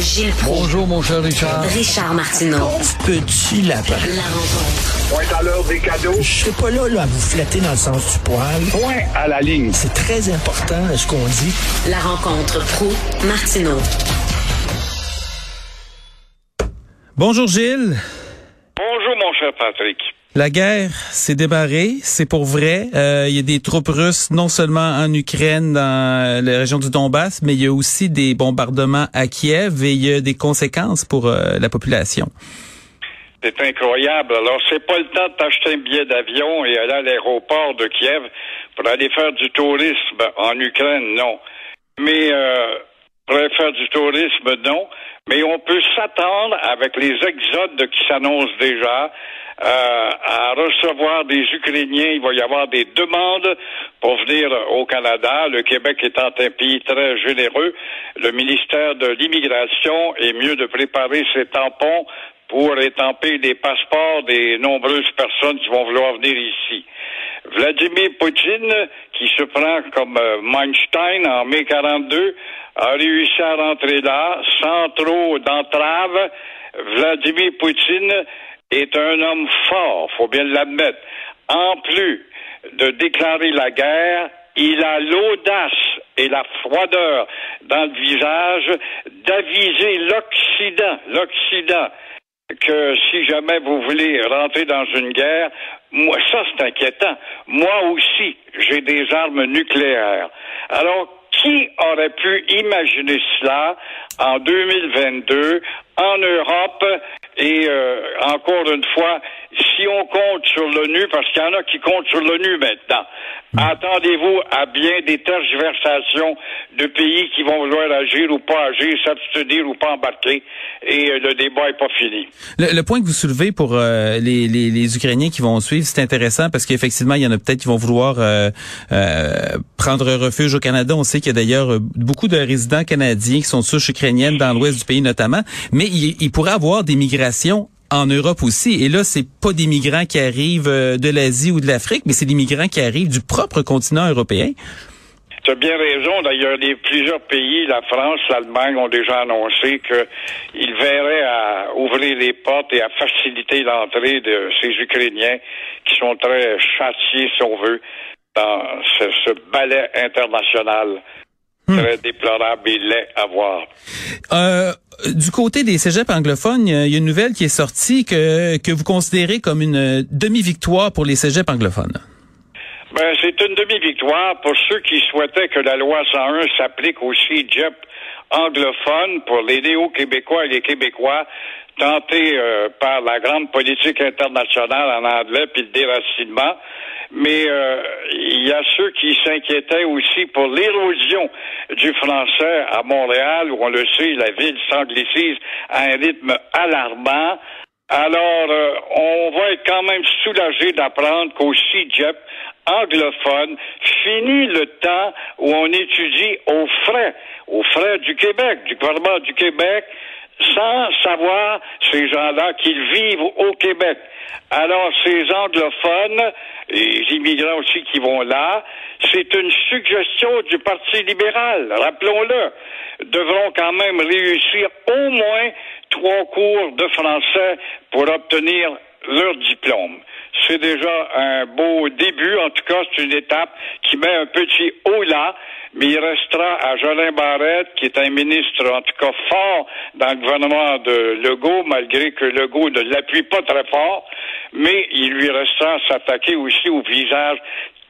Gilles Proulx. Bonjour, mon cher Richard. Richard Martineau. Petit lapin. La rencontre. Point à l'heure des cadeaux. Je serai pas là, là à vous flatter dans le sens du poil. Point à la ligne. C'est très important, ce qu'on dit. La rencontre pro martineau Bonjour Gilles. Bonjour, mon cher Patrick. La guerre s'est débarrée, c'est pour vrai. Euh, il y a des troupes russes non seulement en Ukraine, dans la région du Donbass, mais il y a aussi des bombardements à Kiev et il y a des conséquences pour euh, la population. C'est incroyable. Alors, c'est pas le temps de t'acheter un billet d'avion et aller à l'aéroport de Kiev pour aller faire du tourisme en Ukraine, non. Mais euh, pour aller faire du tourisme, non. Mais on peut s'attendre, avec les exodes qui s'annoncent déjà, euh, à recevoir des Ukrainiens. Il va y avoir des demandes pour venir au Canada. Le Québec étant un pays très généreux, le ministère de l'Immigration est mieux de préparer ses tampons pour étamper les passeports des nombreuses personnes qui vont vouloir venir ici. Vladimir Poutine, qui se prend comme euh, Weinstein en mai 42, a réussi à rentrer là sans trop d'entraves. Vladimir Poutine est un homme fort, faut bien l'admettre. En plus de déclarer la guerre, il a l'audace et la froideur dans le visage d'aviser l'Occident, l'Occident, que si jamais vous voulez rentrer dans une guerre, moi, ça c'est inquiétant. Moi aussi, j'ai des armes nucléaires. Alors, qui aurait pu imaginer cela en 2022 en Europe et euh, encore une fois, si on compte sur l'ONU, parce qu'il y en a qui comptent sur l'ONU maintenant, attendez-vous à bien des tergiversations de pays qui vont vouloir agir ou pas agir, s'abstenir ou pas embarquer, et euh, le débat est pas fini. Le, le point que vous soulevez pour euh, les, les, les Ukrainiens qui vont suivre, c'est intéressant parce qu'effectivement, il y en a peut-être qui vont vouloir euh, prendre refuge au Canada. On sait qu'il y a d'ailleurs beaucoup de résidents canadiens qui sont souches ukrainiennes dans l'ouest du pays notamment, mais il, il pourrait avoir des migrations en Europe aussi. Et là, c'est pas des migrants qui arrivent euh, de l'Asie ou de l'Afrique, mais c'est des migrants qui arrivent du propre continent européen. Tu as bien raison. D'ailleurs, plusieurs pays, la France, l'Allemagne, ont déjà annoncé qu'ils verraient à ouvrir les portes et à faciliter l'entrée de ces Ukrainiens qui sont très châtiés, si on veut, dans ce, ce ballet international très déplorable et laid à voir. Euh, du côté des cégeps anglophones, il y a une nouvelle qui est sortie que, que vous considérez comme une demi-victoire pour les cégeps anglophones. Ben, c'est une demi-victoire pour ceux qui souhaitaient que la loi 101 s'applique aux cégep anglophones pour les néo-québécois et les Québécois tentés euh, par la grande politique internationale en anglais puis le déracinement. Mais euh, il y a ceux qui s'inquiétaient aussi pour l'érosion du français à Montréal, où on le sait, la ville s'anglicise à un rythme alarmant. Alors, euh, on va être quand même soulagé d'apprendre qu'au CIGEP anglophone, fini le temps où on étudie aux frais, aux frais du Québec, du gouvernement du Québec, sans savoir ces gens-là qu'ils vivent au Québec. Alors, ces anglophones, les immigrants aussi qui vont là, c'est une suggestion du Parti libéral, rappelons-le, devront quand même réussir au moins trois cours de français pour obtenir leur diplôme. C'est déjà un beau début. En tout cas, c'est une étape qui met un petit haut là, mais il restera à Jolin Barrette, qui est un ministre, en tout cas, fort dans le gouvernement de Legault, malgré que Legault ne l'appuie pas très fort, mais il lui restera à s'attaquer aussi au visage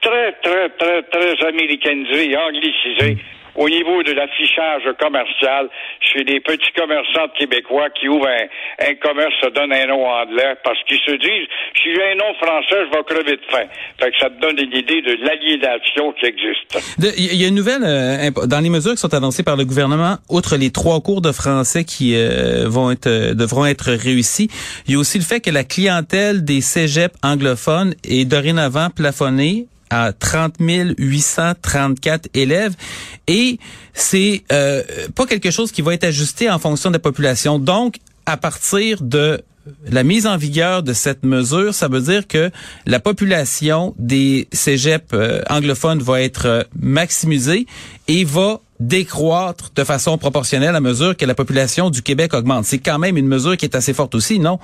très, très, très, très américanisé et anglicisé au niveau de l'affichage commercial chez les petits commerçants québécois qui ouvrent un, commerce, se donnent un nom anglais parce qu'ils se disent, si j'ai un nom français, je vais crever de faim. Fait que ça te donne une idée de l'aliénation qui existe. Il y a une nouvelle, euh, dans les mesures qui sont annoncées par le gouvernement, outre les trois cours de français qui euh, vont être, euh, devront être réussis, il y a aussi le fait que la clientèle des cégeps anglophones est dorénavant plafonnée à 30 834 élèves et c'est euh, pas quelque chose qui va être ajusté en fonction de la population. Donc, à partir de la mise en vigueur de cette mesure, ça veut dire que la population des cégeps euh, anglophones va être euh, maximisée et va décroître de façon proportionnelle à mesure que la population du Québec augmente. C'est quand même une mesure qui est assez forte aussi, non?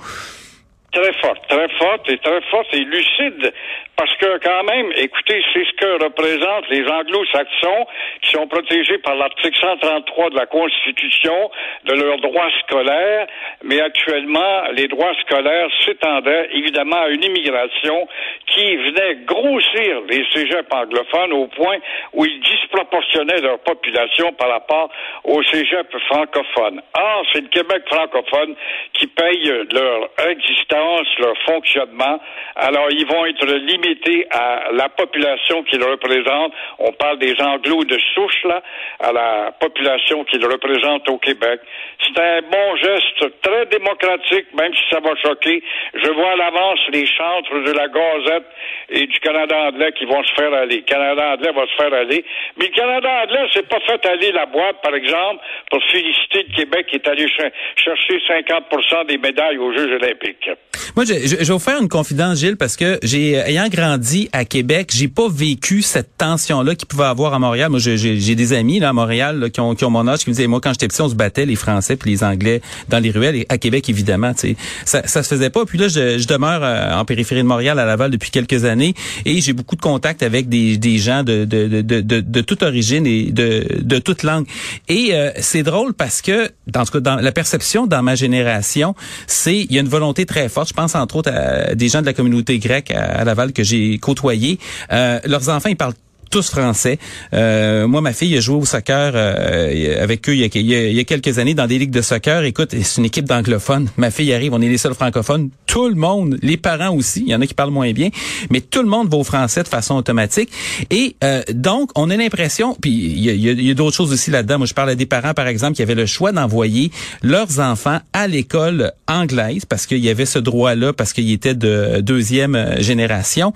Très forte, très forte et très forte et lucide parce que quand même, écoutez, c'est ce que représentent les anglo-saxons qui sont protégés par l'article 133 de la Constitution de leurs droits scolaires, mais actuellement, les droits scolaires s'étendaient évidemment à une immigration qui venait grossir les cégeps anglophones au point où ils disproportionnaient leur population par rapport aux cégeps francophones. Or, c'est le Québec francophone qui paye leur existence, leur fonctionnement. Alors, ils vont être limités à la population qu'ils représentent. On parle des anglos de souche, là, à la population qu'ils représentent au Québec. C'est un bon geste très démocratique, même si ça va choquer. Je vois à l'avance les chantres de la Gazette et du Canada anglais qui vont se faire aller. Le Canada anglais va se faire aller. Mais le Canada anglais s'est pas fait aller la boîte, par exemple, pour féliciter le Québec qui est allé chercher 50 des médailles aux Jeux olympiques. Moi, je, je, vais vous faire une confidence, Gilles, parce que j'ai, ayant grandi à Québec, j'ai pas vécu cette tension-là qu'il pouvait avoir à Montréal. Moi, j'ai des amis là, à Montréal qui, ont, qui ont mon âge qui me disaient, moi, quand j'étais petit, on se battait les Français puis les Anglais dans les ruelles. Et à Québec, évidemment, tu sais, ça, ça se faisait pas. Puis là, je, je demeure euh, en périphérie de Montréal, à Laval, depuis quelques années, et j'ai beaucoup de contacts avec des, des gens de, de, de, de, de toute origine et de, de toute langue. Et euh, c'est drôle parce que, dans cas, dans la perception dans ma génération, c'est il y a une volonté très forte. Je pense entre autres à des gens de la communauté grecque à, Laval que j'ai côtoyé. Euh, leurs enfants, ils parlent tous français. Euh, moi, ma fille a joué au soccer euh, avec eux il y, a, il y, a, quelques années dans des ligues de soccer. Écoute, c'est une équipe d'anglophones. Ma fille arrive, on est les seuls francophones. Tout le monde, les parents aussi, il y en a qui parlent moins bien, mais tout le monde va au français de façon automatique. Et euh, donc, on a l'impression, puis il y a, d'autres choses aussi là-dedans. Moi, je parle à des parents, par exemple, qui avaient le choix d'envoyer leurs enfants à l'école anglaise parce qu'il y avait ce droit-là, parce qu'ils étaient de deuxième génération.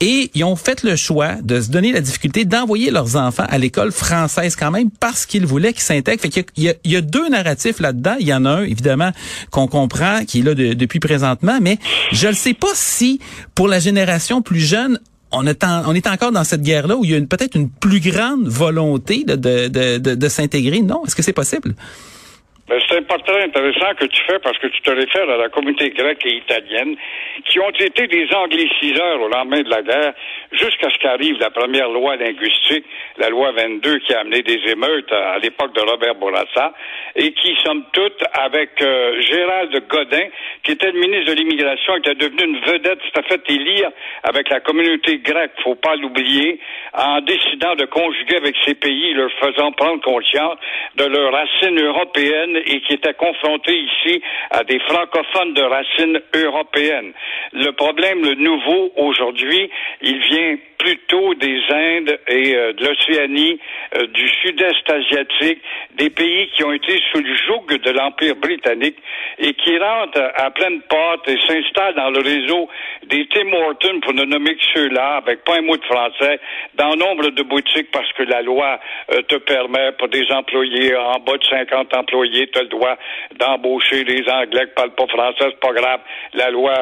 Et ils ont fait le choix de se donner la difficulté d'envoyer leurs enfants à l'école française quand même parce qu'ils voulaient qu'ils s'intègrent. Fait qu'il y, y a deux narratifs là-dedans. Il y en a un, évidemment, qu'on comprend, qui est là depuis présentement, mais je ne sais pas si pour la génération plus jeune, on est, on est encore dans cette guerre-là où il y a peut-être une plus grande volonté de, de, de, de s'intégrer. Non? Est-ce que c'est possible? Ben, c'est important, intéressant que tu fais parce que tu te réfères à la communauté grecque et italienne qui ont été des angliciseurs au lendemain de la guerre jusqu'à ce qu'arrive la première loi linguistique, la loi 22 qui a amené des émeutes à, l'époque de Robert Bourassa et qui, somme toute, avec euh, Gérald Godin, qui était le ministre de l'immigration et qui est devenu une vedette, c'est à fait élire avec la communauté grecque, faut pas l'oublier, en décidant de conjuguer avec ces pays, leur faisant prendre conscience de leurs racines européennes et qui était confronté ici à des francophones de racines européennes. Le problème, le nouveau aujourd'hui, il vient plutôt des Indes et euh, de l'Océanie, euh, du sud-est asiatique, des pays qui ont été sous le joug de l'Empire britannique et qui rentrent à pleine porte et s'installent dans le réseau des Tim Hortons, pour ne nommer que ceux-là, avec pas un mot de français, dans nombre de boutiques parce que la loi euh, te permet, pour des employés en bas de 50 employés, tu as le droit d'embaucher des Anglais qui parlent pas français, c'est pas grave. La loi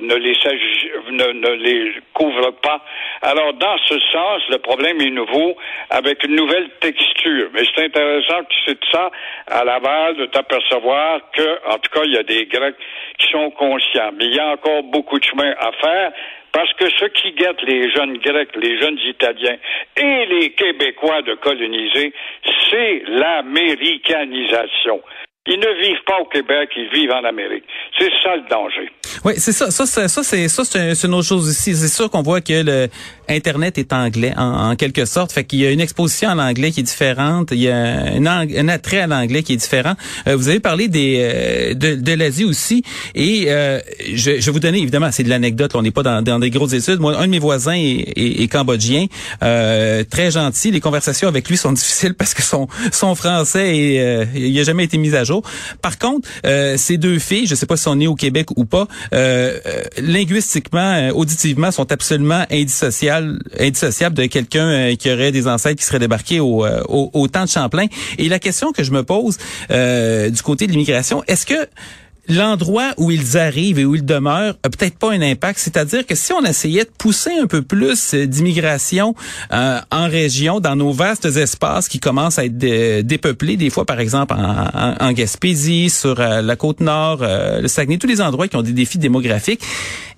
ne les, ne, ne les couvre pas. Dans ce sens, le problème est nouveau, avec une nouvelle texture. Mais c'est intéressant que tu cites ça à Laval, de t'apercevoir que, en tout cas, il y a des Grecs qui sont conscients. Mais il y a encore beaucoup de chemin à faire. Parce que ce qui guette les jeunes Grecs, les jeunes Italiens et les Québécois de coloniser, c'est l'américanisation. Ils ne vivent pas au Québec, ils vivent en Amérique. C'est ça le danger. Oui, c'est ça. Ça, ça, ça c'est ça, c'est une autre chose ici. C'est sûr qu'on voit que le Internet est anglais en, quelque sorte. Fait qu'il y a une exposition en anglais qui est différente. Il y a un, un attrait à l'anglais qui est différent. Euh, vous avez parlé des euh, de, de l'Asie aussi. Et euh, je, je vous donner évidemment, c'est de l'anecdote. On n'est pas dans, dans des grosses études. Moi, un de mes voisins est, est, est cambodgien, très gentil. Les conversations avec lui sont difficiles parce que son son français et il a jamais été mis à jour. Par contre, euh, ces deux filles, je sais pas si on est au Québec ou pas, euh, euh linguistiquement, euh, auditivement, sont absolument indissociables, de quelqu'un qui aurait des ancêtres qui seraient débarqués au, au, au, temps de Champlain. Et la question que je me pose du côté de l'immigration, est-ce que l'endroit où ils arrivent et où ils demeurent a peut-être pas un impact. C'est-à-dire que si on essayait de pousser un peu plus d'immigration euh, en région, dans nos vastes espaces qui commencent à être dépeuplés, des fois par exemple en, Gaspésie, sur euh, la côte nord, euh, le Saguenay, tous les endroits qui ont des défis démographiques,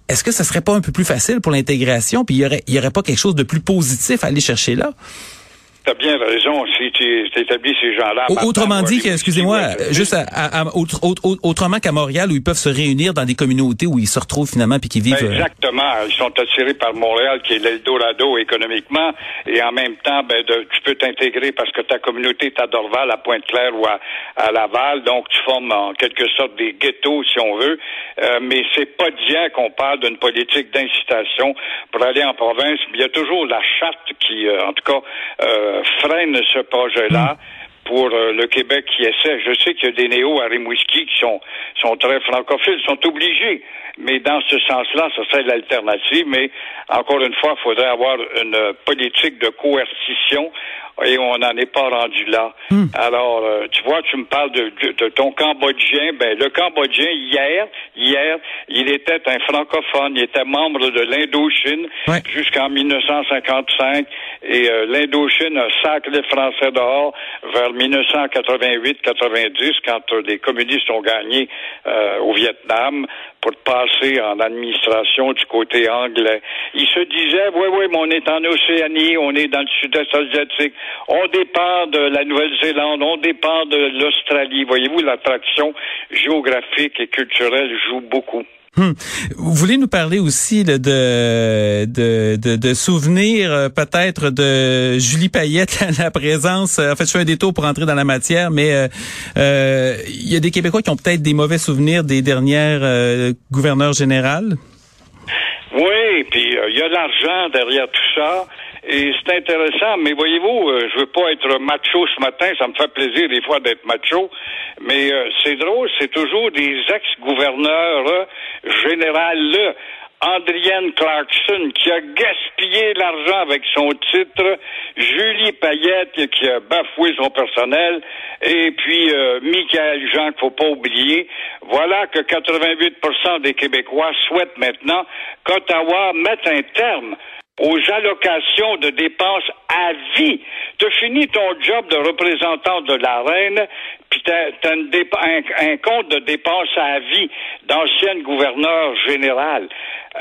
est-ce que ça serait pas un peu plus facile pour l'intégration, puis il y aurait, y aurait pas quelque chose de plus positif à aller chercher là? T'as bien raison si tu établis ces gens-là. Autrement dit, excusez-moi, juste à, autrement qu'à Montréal où ils peuvent se réunir dans des communautés où ils se retrouvent finalement puis qui vivent. Ben, euh, exactement, ils sont attirés par Montréal qui est l'Eldorado économiquement et en même temps, ben, tu peux t'intégrer parce que ta communauté est à Dorval, à Pointe-Claire ou à, Laval, donc tu formes en quelque sorte des ghettos si on veut, euh, mais c'est pas bien qu'on parle d'une politique d'incitation pour aller en province. Il y a toujours la charte qui, euh, en tout cas. Euh, freine ce projet-là. Pour euh, le Québec qui essaie. Je sais qu'il y a des néos à Rimouski qui sont, sont très francophiles, sont obligés. Mais dans ce sens-là, ça serait l'alternative. Mais encore une fois, il faudrait avoir une politique de coercition et on n'en est pas rendu là. Hmm. Alors, euh, tu vois, tu me parles de, de, ton Cambodgien. Ben, le Cambodgien, hier, hier, il était un francophone. Il était membre de l'Indochine jusqu'en 1955. Et euh, l'Indochine a sacré les Français dehors vers 1988-90, quand euh, les communistes ont gagné au Vietnam pour passer en administration du côté anglais. Il se disait, oui, oui, mais on est en Océanie, on est dans le sud-est asiatique, on dépend de la Nouvelle-Zélande, on dépend de l'Australie. Voyez-vous, l'attraction géographique et culturelle joue beaucoup. Hmm. Vous voulez nous parler aussi de, de, de, souvenirs euh, peut-être de Julie Payette, la présence. Euh, en fait, je fais un détour pour entrer dans la matière, mais euh, il y a des Québécois qui ont peut-être des mauvais souvenirs des dernières gouverneurs générales. Oui, puis il y a l'argent derrière tout ça. Et c'est intéressant, mais voyez-vous, euh, je veux pas être macho ce matin, ça me fait plaisir des fois d'être macho, mais euh, c'est drôle, c'est toujours des ex-gouverneurs euh, généraux. Andrienne Clarkson qui a gaspillé l'argent avec son titre, Julie Payette qui a bafoué son personnel, et puis euh, Michael Jean qu'il faut pas oublier. Voilà que 88% des Québécois souhaitent maintenant qu'Ottawa mette un terme aux allocations de dépenses à vie. Tu finis ton job de représentant de la reine, puis tu as, un, compte de dépenses à vie d'ancienne gouverneur général.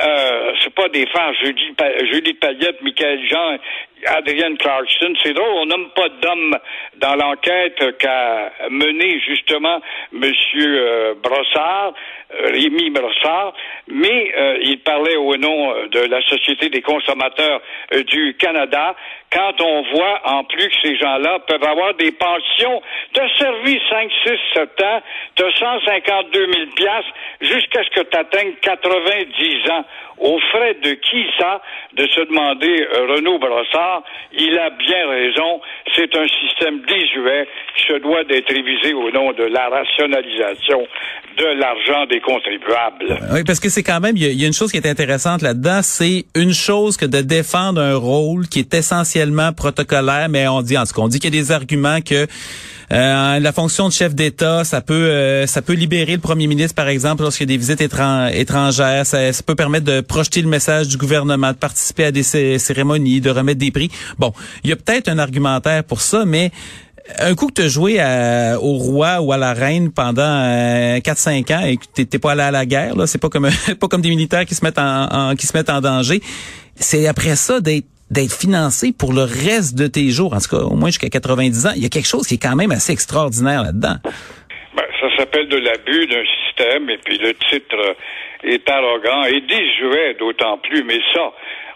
Euh, c'est pas des frères Julie, Julie Payette, Michael Jean, Adrienne Clarkson. C'est drôle, on nomme pas d'homme dans l'enquête qu'a mené justement Monsieur euh, Brossard, euh, Rémi Brossard, mais euh, il parlait au nom de la Société des consommateurs du Canada. Quand on voit en plus que ces gens-là peuvent avoir des pensions, t'as servi 5, 6, 7 ans, t'as 152 000 piastres jusqu'à ce que tu atteignes 90 ans. Aux frais de qui ça? De se demander Renaud Brossard il a bien raison. C'est un système désuet qui se doit d'être révisé au nom de la rationalisation de l'argent des contribuables. Oui, parce que c'est quand même, il y, a une chose qui est intéressante là-dedans, c'est une chose que de défendre un rôle qui est essentiellement protocolaire, mais on dit en ce qu'on dit qu'il y a des arguments que Euh, la fonction de chef d'État, ça peut euh, ça peut libérer le premier ministre, par exemple, lorsqu'il y a des visites étran- étrangères. Ça, peut permettre de projeter le message du gouvernement, de participer à des cé- cérémonies, de remettre des prix. Bon, il y a peut-être un argumentaire pour ça, mais un coup que tu as joué à- au roi ou à la reine pendant euh, 4-5 ans et que t'es- pas allé à la guerre, là, c'est pas comme pas comme des militaires qui se mettent en, en- qui se mettent en danger. C'est après ça d'être d'être financé pour le reste de tes jours, en tout cas au moins jusqu'à 90 ans. Il y a quelque chose qui est quand même assez extraordinaire là-dedans. Ben, ça s'appelle de l'abus d'un système, et puis le titre euh, est arrogant et désuet d'autant plus, mais ça,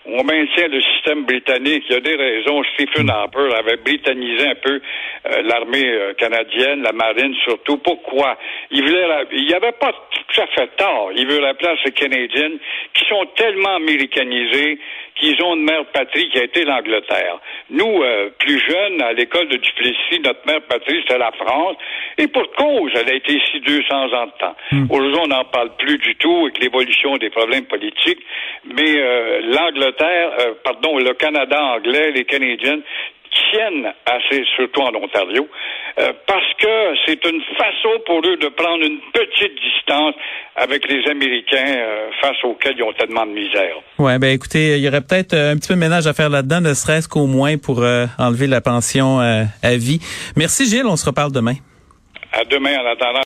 on maintient le système britannique. Il y a des raisons. Stephen Harper avait britannisé un peu euh, l'armée euh, canadienne, la marine surtout. Pourquoi? Il voulait, la- il n'y avait pas tout à fait tort. Il veut la place des Canadiens qui sont tellement américanisés qu'ils ont une mère patrie qui a été l'Angleterre. Nous, euh, plus jeunes, à l'école de Duplessis, notre mère patrie, c'était la France. Et pour cause, elle a été ici 200 ans de temps. Aujourd'hui, on n'en parle plus du tout avec l'évolution des problèmes politiques. Mais euh, l'Angleterre, euh, pardon, le Canada anglais, les Canadiens tiennent assez, surtout en Ontario, euh, parce que c'est une façon pour eux de prendre une petite distance avec les Américains euh, face auxquels ils ont tellement de misère. Ouais, ben écoutez, il y aurait peut-être euh, un petit peu de ménage à faire là-dedans, ne serait-ce qu'au moins pour euh, enlever la pension à vie. Merci Gilles, on se reparle demain. À demain en attendant.